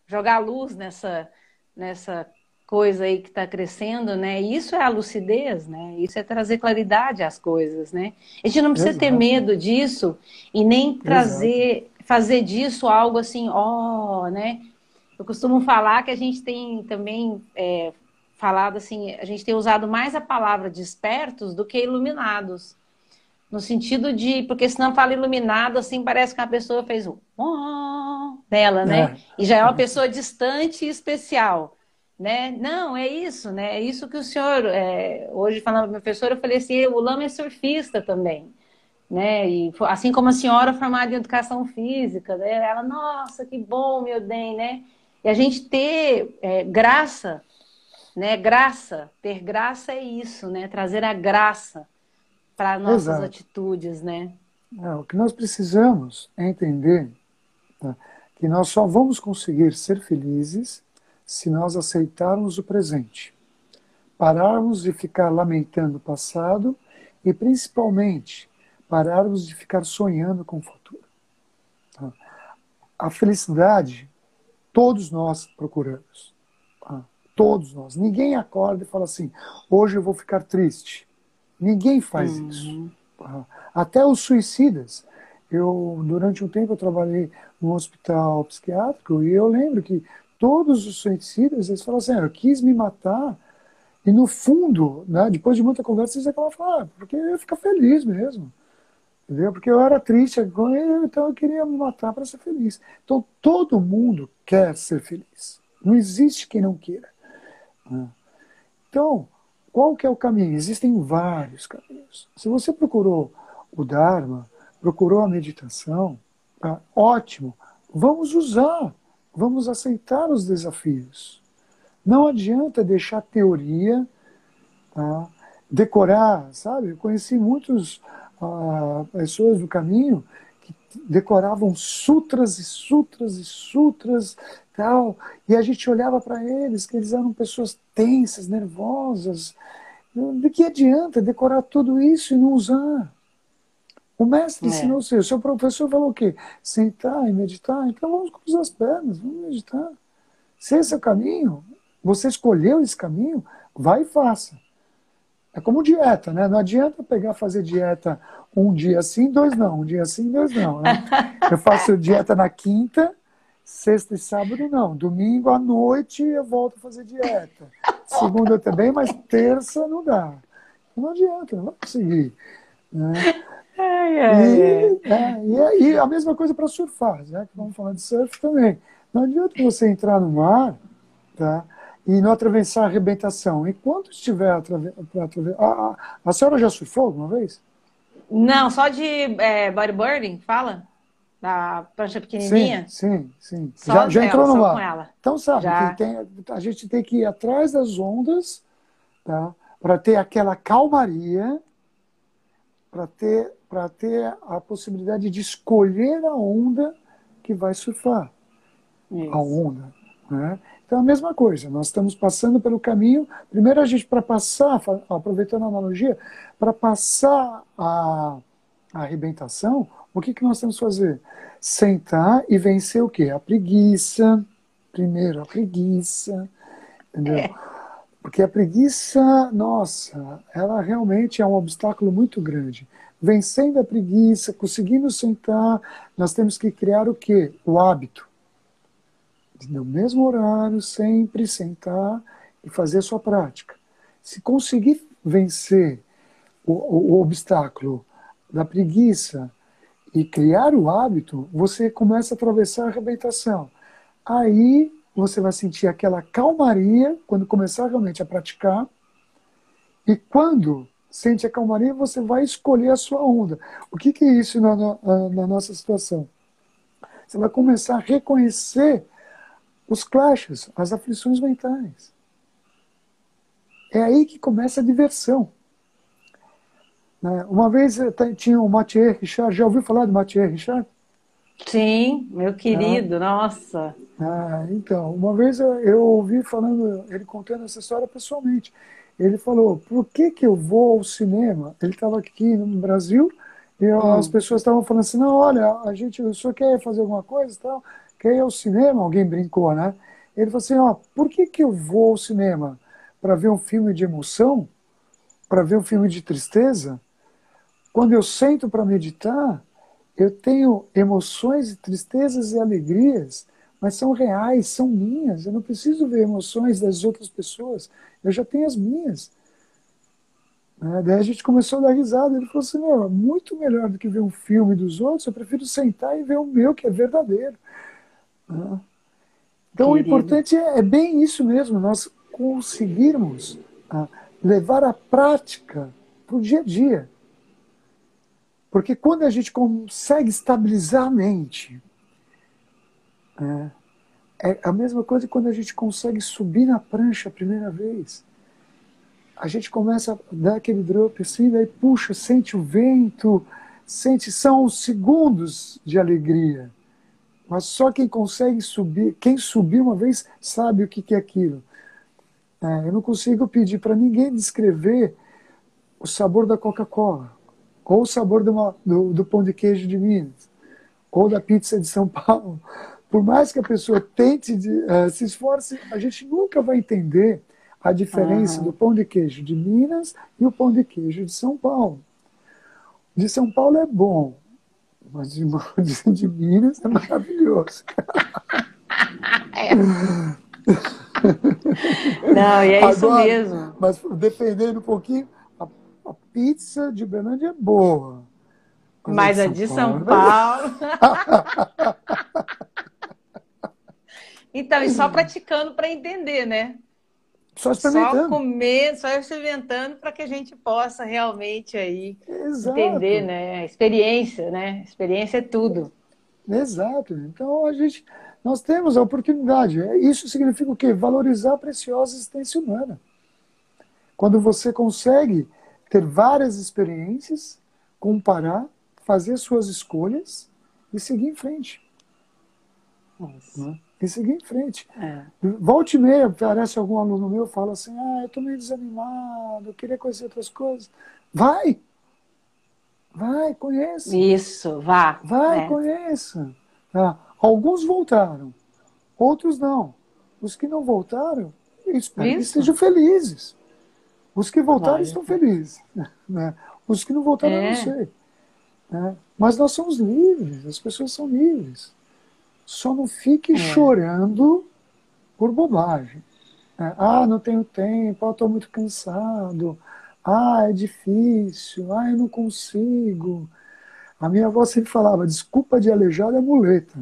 jogar luz nessa, nessa coisa aí que está crescendo, né? Isso é a lucidez, né? Isso é trazer claridade às coisas, né? A gente não precisa Exato. ter medo disso e nem trazer. Fazer disso algo assim, ó, oh, né? Eu costumo falar que a gente tem também é, falado assim, a gente tem usado mais a palavra despertos do que iluminados. No sentido de, porque senão fala iluminado, assim, parece que a pessoa fez um dela, né? É. E já é uma pessoa distante e especial. Né? Não, é isso, né? É isso que o senhor, é... hoje falando para a professora, eu falei assim, o Lama é surfista também, né? E assim como a senhora formada em educação física, né? ela, nossa, que bom, meu bem, né? E a gente ter é, graça, né? Graça, ter graça é isso, né? Trazer a graça para nossas Exato. atitudes, né? É, o que nós precisamos é entender tá, que nós só vamos conseguir ser felizes se nós aceitarmos o presente, pararmos de ficar lamentando o passado e, principalmente, pararmos de ficar sonhando com o futuro. Tá? A felicidade, todos nós procuramos. Tá? Todos nós. Ninguém acorda e fala assim: hoje eu vou ficar triste. Ninguém faz uhum. isso. Até os suicidas. Eu, durante um tempo, eu trabalhei num hospital psiquiátrico e eu lembro que todos os suicidas, eles falam assim, ah, eu quis me matar e no fundo, né, depois de muita conversa, eles acabam falando, ah, porque eu ia ficar feliz mesmo. Entendeu? Porque eu era triste, então eu queria me matar para ser feliz. Então todo mundo quer ser feliz. Não existe quem não queira. Né. Então, qual que é o caminho? Existem vários caminhos. Se você procurou o Dharma, procurou a meditação, tá? ótimo, vamos usar, vamos aceitar os desafios. Não adianta deixar teoria, tá? decorar, sabe? Eu conheci muitas pessoas do caminho que decoravam sutras e sutras e sutras tal. E a gente olhava para eles, que eles eram pessoas tensas, nervosas. De que adianta decorar tudo isso e não usar? O mestre é. ensinou seu. O seu professor falou o quê? Sentar e meditar. Então vamos cruzar as pernas, vamos meditar. Se esse é o caminho, você escolheu esse caminho, vai e faça. É como dieta, né? Não adianta pegar fazer dieta um dia sim, dois não. Um dia sim, dois não. Né? Eu faço dieta na quinta, Sexta e sábado não. Domingo à noite eu volto a fazer dieta. Segunda também, mas terça não dá. Não adianta, não vai conseguir. Né? Ai, ai, e, é, e, e, a mesma coisa para surfar, né? que vamos falar de surf também. Não adianta você entrar no mar tá? E não atravessar a arrebentação. Enquanto estiver atravessando. A, a, a senhora já surfou alguma vez? Não, só de é, bodyboarding, fala? da prancha pequenininha? Sim, sim, sim. já, já entrou no mar. Então sabe, tem, a gente tem que ir atrás das ondas, tá? Para ter aquela calmaria, para ter, ter a possibilidade de escolher a onda que vai surfar. Isso. A onda. Né? Então, a mesma coisa, nós estamos passando pelo caminho. Primeiro, a gente, para passar, aproveitando a analogia, para passar a, a arrebentação, o que, que nós temos que fazer? Sentar e vencer o quê? A preguiça. Primeiro, a preguiça. Entendeu? É. Porque a preguiça, nossa, ela realmente é um obstáculo muito grande. Vencendo a preguiça, conseguindo sentar, nós temos que criar o quê? O hábito. No mesmo horário, sempre sentar e fazer a sua prática. Se conseguir vencer o, o, o obstáculo da preguiça e criar o hábito, você começa a atravessar a arrebentação. Aí você vai sentir aquela calmaria quando começar realmente a praticar. E quando sente a calmaria, você vai escolher a sua onda. O que, que é isso na, na, na nossa situação? Você vai começar a reconhecer os clashes, as aflições mentais. É aí que começa a diversão. Né? Uma vez eh, tinha o Mathieu Richard, já ouviu falar do Mathieu Richard? Sim, meu querido, ah. nossa. Ah, então, uma vez eu ouvi falando, ele contando essa história pessoalmente. Ele falou: por que, que eu vou ao cinema? Ele estava aqui no Brasil e hum. as pessoas estavam falando assim: não, olha, a gente, o senhor quer fazer alguma coisa tal? Quer ir ao cinema? Alguém brincou, né? Ele falou assim: ó, por que, que eu vou ao cinema? Para ver um filme de emoção? Para ver um filme de tristeza? Quando eu sento para meditar, eu tenho emoções, e tristezas e alegrias, mas são reais, são minhas. Eu não preciso ver emoções das outras pessoas, eu já tenho as minhas. Né? Daí a gente começou a dar risada. Ele falou assim: Meu, muito melhor do que ver um filme dos outros, eu prefiro sentar e ver o meu, que é verdadeiro. Né? Então Querido. o importante é, é, bem isso mesmo, nós conseguirmos ah, levar a prática para o dia a dia. Porque quando a gente consegue estabilizar a mente, é, é a mesma coisa que quando a gente consegue subir na prancha a primeira vez. A gente começa a dar aquele drop assim, daí puxa, sente o vento, sente, são segundos de alegria. Mas só quem consegue subir, quem subiu uma vez, sabe o que, que é aquilo. É, eu não consigo pedir para ninguém descrever o sabor da Coca-Cola ou o sabor uma, do, do, pão de queijo de Minas, ou da pizza de São Paulo. Por mais que a pessoa tente de, uh, se esforce, a gente nunca vai entender a diferença uhum. do pão de queijo de Minas e o pão de queijo de São Paulo. De São Paulo é bom, mas de, de, Minas é maravilhoso. É. Não, e é Agora, isso mesmo. Mas dependendo um pouquinho, a pizza de Berlândia é boa. Mas a de São Paulo. Paulo... então, e só praticando para entender, né? Só experimentando. Só comer, só experimentando para que a gente possa realmente aí Exato. entender, né? Experiência, né? Experiência é tudo. Exato. Então a gente, nós temos a oportunidade. Isso significa o quê? Valorizar a preciosa existência humana. Quando você consegue ter várias experiências, comparar, fazer suas escolhas e seguir em frente. Né? E seguir em frente. É. Volte e meia, aparece algum aluno meu fala assim: ah, eu estou meio desanimado, eu queria conhecer outras coisas. Vai! Vai, conheça. Isso, vá. Vai, é. conheça. Tá? Alguns voltaram, outros não. Os que não voltaram, espero Isso. que estejam felizes. Os que voltaram estão felizes. Né? Os que não voltaram, é. eu não sei. Né? Mas nós somos livres, as pessoas são livres. Só não fique é. chorando por bobagem. Né? Ah, não tenho tempo, ah, estou muito cansado, ah, é difícil, ah, eu não consigo. A minha avó sempre falava, desculpa de aleijado é muleta.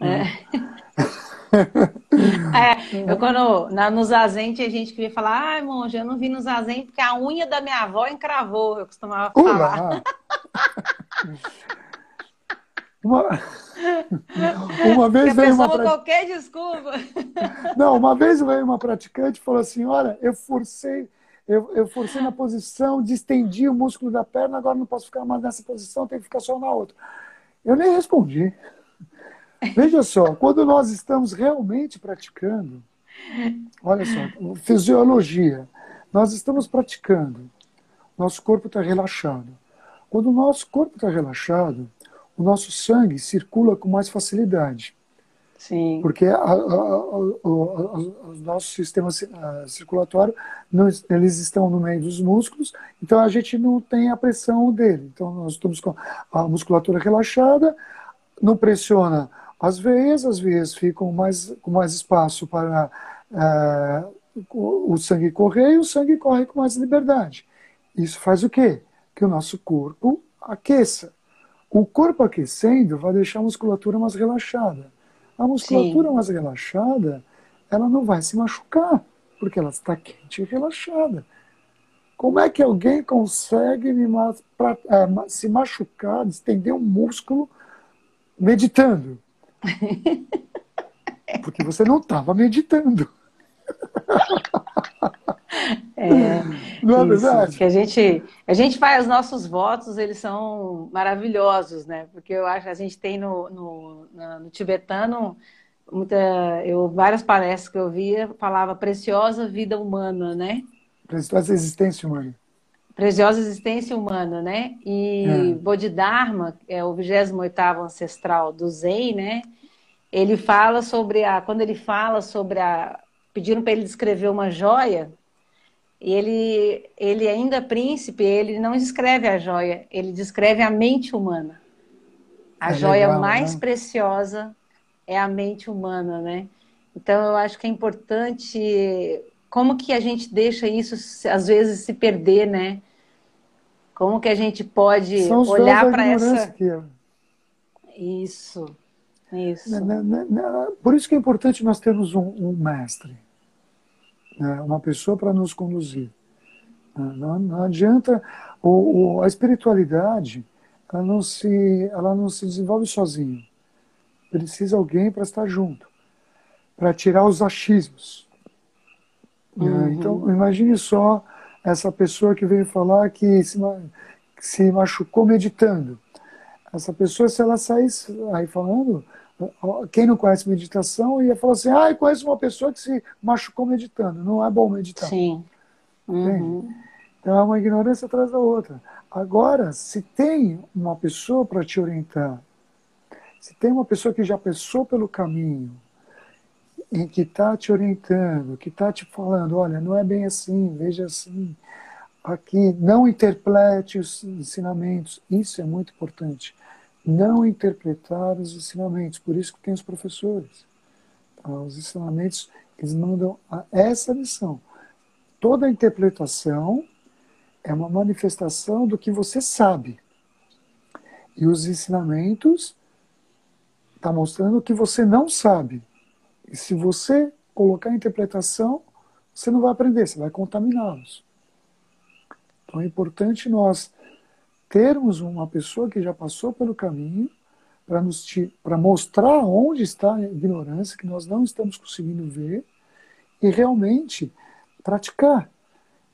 É. é, eu quando na, no zazen tinha gente que vinha falar, ai, monge, eu não vi no zazen porque a unha da minha avó encravou, eu costumava falar. Uma, uma vez veio uma qualquer desculpa. Não, uma vez veio uma praticante e falou assim: olha, eu forcei, eu, eu forcei na posição, distendi o músculo da perna, agora não posso ficar mais nessa posição, tenho que ficar só na outra. Eu nem respondi. Veja só, quando nós estamos realmente praticando, olha só, fisiologia, nós estamos praticando, nosso corpo está relaxado. Quando o nosso corpo está relaxado, o nosso sangue circula com mais facilidade. Sim. Porque a, a, a, o nosso sistema circulatório, eles estão no meio dos músculos, então a gente não tem a pressão dele. Então nós estamos com a musculatura relaxada, não pressiona as veias, as veias ficam mais, com mais espaço para é, o sangue correr e o sangue corre com mais liberdade. Isso faz o quê? Que o nosso corpo aqueça. O corpo aquecendo vai deixar a musculatura mais relaxada. A musculatura Sim. mais relaxada, ela não vai se machucar, porque ela está quente e relaxada. Como é que alguém consegue me, pra, é, se machucar, estender um músculo meditando? Porque você não estava meditando. É, não é verdade? Que a gente, a gente faz os nossos votos, eles são maravilhosos, né? Porque eu acho que a gente tem no, no, no tibetano muita, eu, várias palestras que eu via falava preciosa vida humana, né? Preciosa existência humana. Preciosa existência humana, né? E é. Bodhidharma, é o 28 ancestral do Zen, né? Ele fala sobre a. Quando ele fala sobre a. Pediram para ele descrever uma joia, e ele, ele ainda príncipe, ele não descreve a joia, ele descreve a mente humana. A é joia legal, mais né? preciosa é a mente humana, né? Então eu acho que é importante como que a gente deixa isso às vezes se perder, né? Como que a gente pode olhar para essa aqui, isso, isso. Né, né, né, por isso que é importante nós termos um, um mestre, uma pessoa para nos conduzir. Não, não adianta o, o, a espiritualidade, ela não se, ela não se desenvolve sozinha. Precisa alguém para estar junto, para tirar os achismos. Uhum. Então, imagine só essa pessoa que veio falar que se, que se machucou meditando. Essa pessoa, se ela saísse aí falando, quem não conhece meditação ia falar assim: ah, eu conheço uma pessoa que se machucou meditando. Não é bom meditar. Sim. Uhum. Então é uma ignorância atrás da outra. Agora, se tem uma pessoa para te orientar, se tem uma pessoa que já passou pelo caminho, em que está te orientando, que está te falando, olha, não é bem assim, veja assim, aqui, não interprete os ensinamentos, isso é muito importante. Não interpretar os ensinamentos, por isso que tem os professores. Então, os ensinamentos, eles mandam essa lição. Toda interpretação é uma manifestação do que você sabe. E os ensinamentos está mostrando o que você não sabe. E se você colocar a interpretação, você não vai aprender, você vai contaminá-los. Então é importante nós termos uma pessoa que já passou pelo caminho para nos para mostrar onde está a ignorância que nós não estamos conseguindo ver e realmente praticar.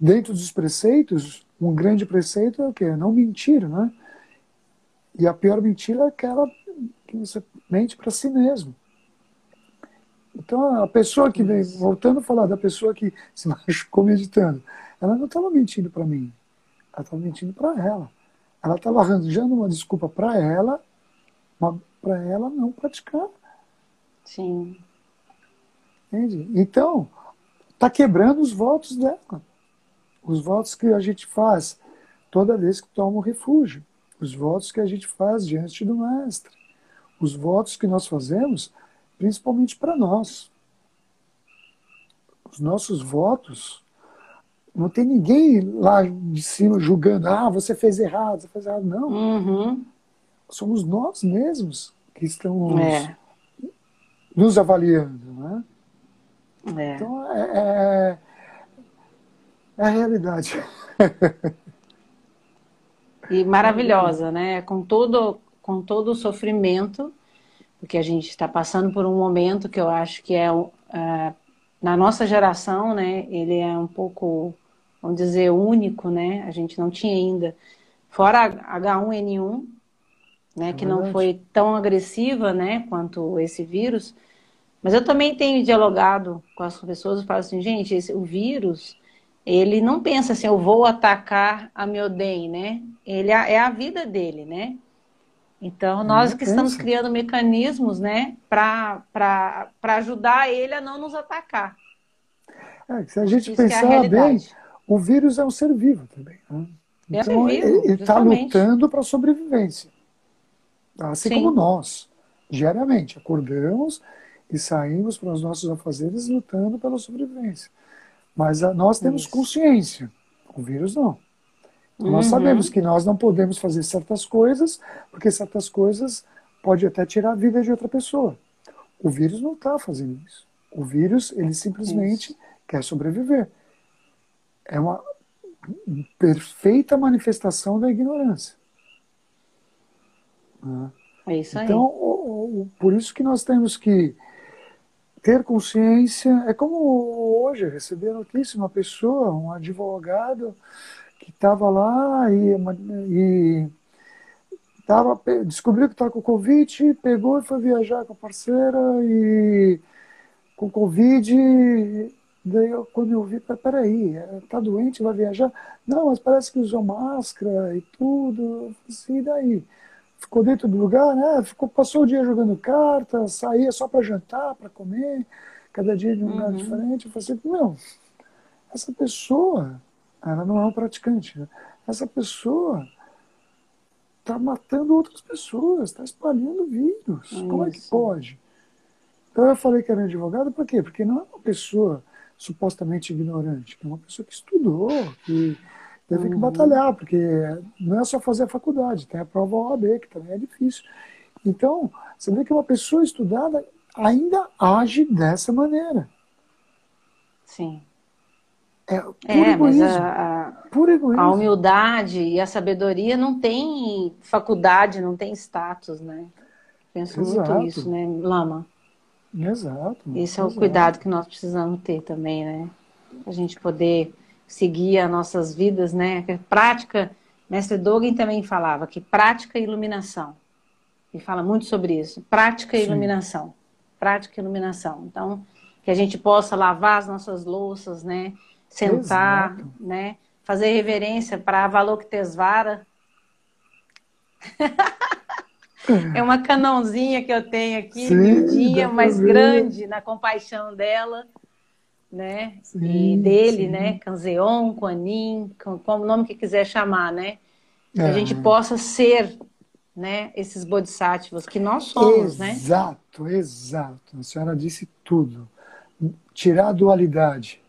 Dentro dos preceitos, um grande preceito é o quê? Não mentir, né? E a pior mentira é aquela que você mente para si mesmo. Então, a pessoa que vem, voltando a falar da pessoa que se machucou meditando, ela não estava mentindo para mim, ela estava mentindo para ela. Ela estava arranjando uma desculpa para ela, para ela não praticar. Sim. Entende? Então, está quebrando os votos dela. Os votos que a gente faz toda vez que toma o refúgio. Os votos que a gente faz diante do Mestre. Os votos que nós fazemos principalmente para nós. Os nossos votos, não tem ninguém lá de cima julgando, ah, você fez errado, você fez errado. Não. Uhum. Somos nós mesmos que estamos é. nos avaliando. Né? É. Então, é, é, é a realidade. E maravilhosa, né? Com todo com todo o sofrimento, porque a gente está passando por um momento que eu acho que é uh, na nossa geração, né? Ele é um pouco, vamos dizer, único, né? A gente não tinha ainda, fora H1N1, né? É que não foi tão agressiva, né? Quanto esse vírus. Mas eu também tenho dialogado com as pessoas e falo assim, gente, esse, o vírus ele não pensa assim, eu vou atacar a meu bem, né? Ele é, é a vida dele, né? Então, nós que estamos criando mecanismos, né, para ajudar ele a não nos atacar. É, se a gente Isso pensar é a bem, o vírus é um ser vivo também. Né? É então, ele está lutando para a sobrevivência. Assim Sim. como nós, diariamente, acordamos e saímos para os nossos afazeres lutando pela sobrevivência. Mas a, nós temos Isso. consciência, o vírus não. Uhum. Nós sabemos que nós não podemos fazer certas coisas, porque certas coisas pode até tirar a vida de outra pessoa. O vírus não está fazendo isso. O vírus, ele simplesmente isso. quer sobreviver. É uma perfeita manifestação da ignorância. Né? É isso aí. Então, o, o, por isso que nós temos que ter consciência. É como hoje receber notícia uma pessoa, um advogado que estava lá e, e tava, descobriu que estava com Covid, pegou e foi viajar com a parceira e com Covid. Daí, eu, quando eu vi, peraí, tá doente, vai viajar? Não, mas parece que usou máscara e tudo. Assim, e daí? Ficou dentro do lugar, né? Ficou, passou o dia jogando cartas, saía só para jantar, para comer, cada dia de um lugar uhum. diferente. Eu falei assim, não, essa pessoa ela não é um praticante. Né? Essa pessoa está matando outras pessoas, está espalhando vírus. Isso. Como é que pode? Então eu falei que era advogado, por quê? Porque não é uma pessoa supostamente ignorante, é uma pessoa que estudou, que teve uhum. que batalhar, porque não é só fazer a faculdade, tem a prova OAB, que também é difícil. Então, você vê que uma pessoa estudada ainda age dessa maneira. Sim. É, é mas a, a, a, humildade e a sabedoria não tem faculdade, não tem status, né? Penso exato. muito isso, né, Lama? Exato. Esse é o cuidado que nós precisamos ter também, né? A gente poder seguir as nossas vidas, né? Prática, mestre Dogen também falava que prática e iluminação. Ele fala muito sobre isso. Prática e Sim. iluminação. Prática e iluminação. Então, que a gente possa lavar as nossas louças, né? sentar, Exato. né? Fazer reverência para Avalokitesvara. é uma canãozinha que eu tenho aqui, lindinha, mas grande, na compaixão dela, né? Sim, e dele, sim. né? Canzeon, Quanin, como nome que quiser chamar, né? Que é. a gente possa ser, né? Esses bodhisattvas que nós somos, exato, né? Exato, exato. A senhora disse tudo. Tirar a dualidade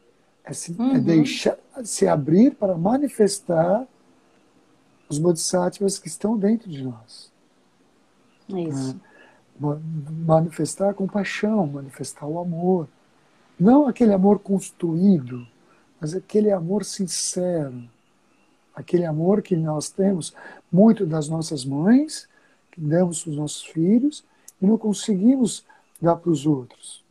é se, é uhum. é deixar, se abrir para manifestar os bodhisattvas que estão dentro de nós. Isso. Né? Manifestar a compaixão, manifestar o amor. Não aquele amor construído, mas aquele amor sincero. Aquele amor que nós temos muito das nossas mães, que damos para os nossos filhos, e não conseguimos dar para os outros.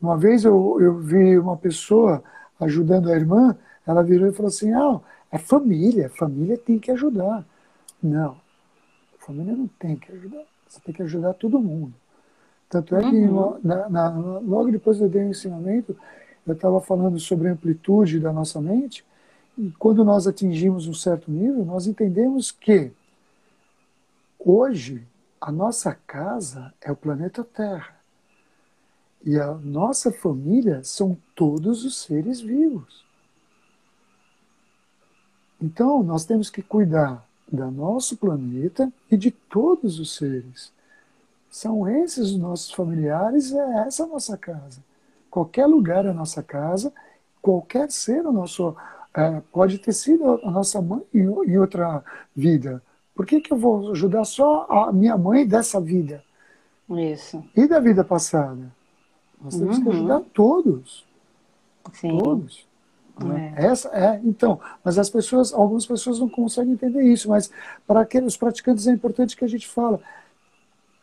Uma vez eu, eu vi uma pessoa ajudando a irmã, ela virou e falou assim: ah, é família, família tem que ajudar. Não, família não tem que ajudar, você tem que ajudar todo mundo. Tanto é que uhum. na, na, logo depois eu dei o um ensinamento, eu estava falando sobre a amplitude da nossa mente, e quando nós atingimos um certo nível, nós entendemos que hoje a nossa casa é o planeta Terra. E a nossa família são todos os seres vivos. Então, nós temos que cuidar do nosso planeta e de todos os seres. São esses os nossos familiares, é essa a nossa casa. Qualquer lugar é a nossa casa, qualquer ser o nosso. É, pode ter sido a nossa mãe em, em outra vida. Por que, que eu vou ajudar só a minha mãe dessa vida? Isso. E da vida passada? Nós temos uhum. que ajudar todos. Sim. Todos. Né? É. Essa é, então, mas as pessoas, algumas pessoas não conseguem entender isso, mas para aqueles praticantes é importante que a gente fala.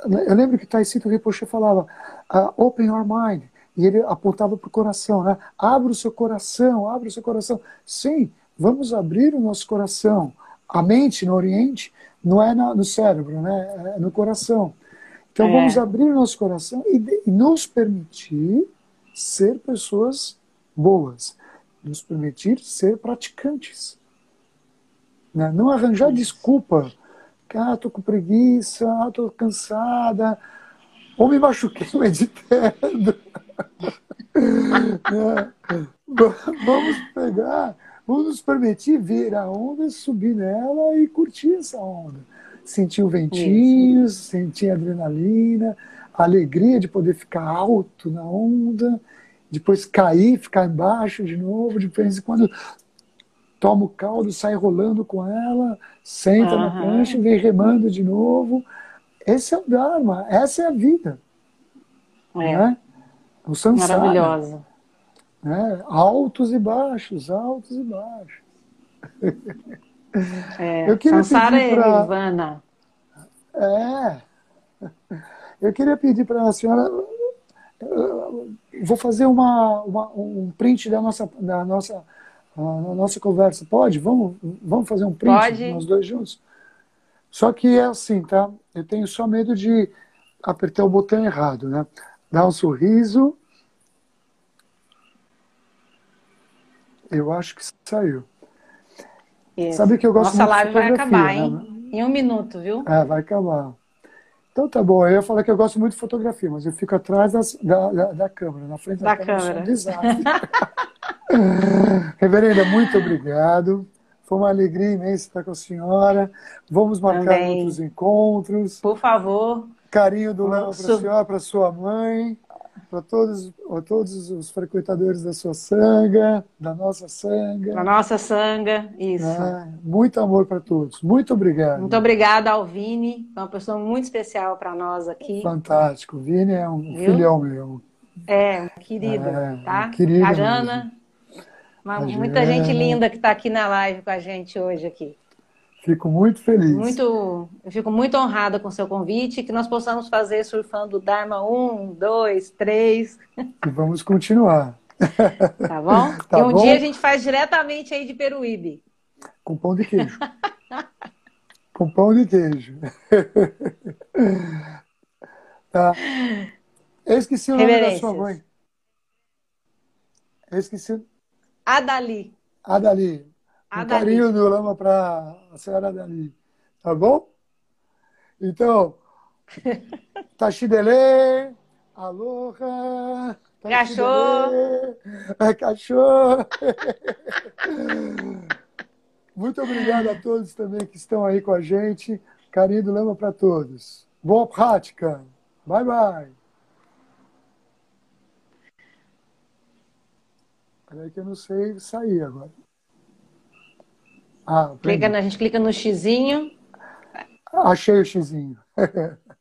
Eu lembro que Taisito Rinpoche falava, uh, open your mind, e ele apontava para o coração, né? Abra o seu coração, abra o seu coração. Sim, vamos abrir o nosso coração. A mente no Oriente não é no cérebro, né? É no coração. Então é. vamos abrir o nosso coração e, e nos permitir ser pessoas boas, nos permitir ser praticantes. Né? Não arranjar desculpa. Ah, tô com preguiça, ah, tô cansada, ou me machuquei meditando. né? Vamos pegar, vamos nos permitir ver a onda, subir nela e curtir essa onda. Sentir o ventinho, Isso. sentir a adrenalina, a alegria de poder ficar alto na onda, depois cair, ficar embaixo de novo, de vez em quando toma o caldo, sai rolando com ela, senta uhum. na prancha e vem remando de novo. Esse é o Dharma, essa é a vida. É. Né? O samsara. Maravilhosa. Né? Altos e baixos, altos e baixos. É, eu queria samsara pedir pra... é nirvana. É. Eu queria pedir para a senhora vou fazer uma, uma, um print da nossa, da nossa, uh, nossa conversa. Pode? Vamos, vamos fazer um print Pode. nós dois juntos? Só que é assim, tá? Eu tenho só medo de apertar o botão errado, né? Dar um sorriso. Eu acho que saiu. Isso. Sabe que eu gosto Nossa live vai acabar, hein? Né? Em um minuto, viu? É, vai acabar. Então tá bom, eu ia falar que eu gosto muito de fotografia, mas eu fico atrás das, da, da, da, câmera, na frente da, da câmera. câmera. Reverenda, muito obrigado. Foi uma alegria imensa estar com a senhora. Vamos marcar Também. outros encontros. Por favor. Carinho do Léo para a senhora, para sua mãe para todos, todos os frequentadores da sua sanga, da nossa sanga. Da nossa sanga, isso. É, muito amor para todos. Muito obrigado. Muito obrigada ao Vini, é uma pessoa muito especial para nós aqui. Fantástico. O Vini é um Viu? filhão meu. É, um querido, é, tá? Um querido a Jana, uma, muita gente linda que está aqui na live com a gente hoje aqui. Fico muito feliz. Muito, eu fico muito honrada com o seu convite, que nós possamos fazer surfando Dharma 1, 2, 3. E vamos continuar. Tá bom? Tá e um bom? dia a gente faz diretamente aí de Peruíbe. Com pão de queijo. com pão de queijo. tá. Eu esqueci o nome da sua mãe. Eu esqueci. Adali. Adali. Um carinho do Lama para a senhora Dali. Tá bom? Então, Tachidele, aloha, cachorro, cachorro. Muito obrigado a todos também que estão aí com a gente. Carinho do Lama para todos. Boa prática. Bye, bye. Peraí que eu não sei sair agora. Ah, clica, a gente clica no xizinho. Achei o xizinho.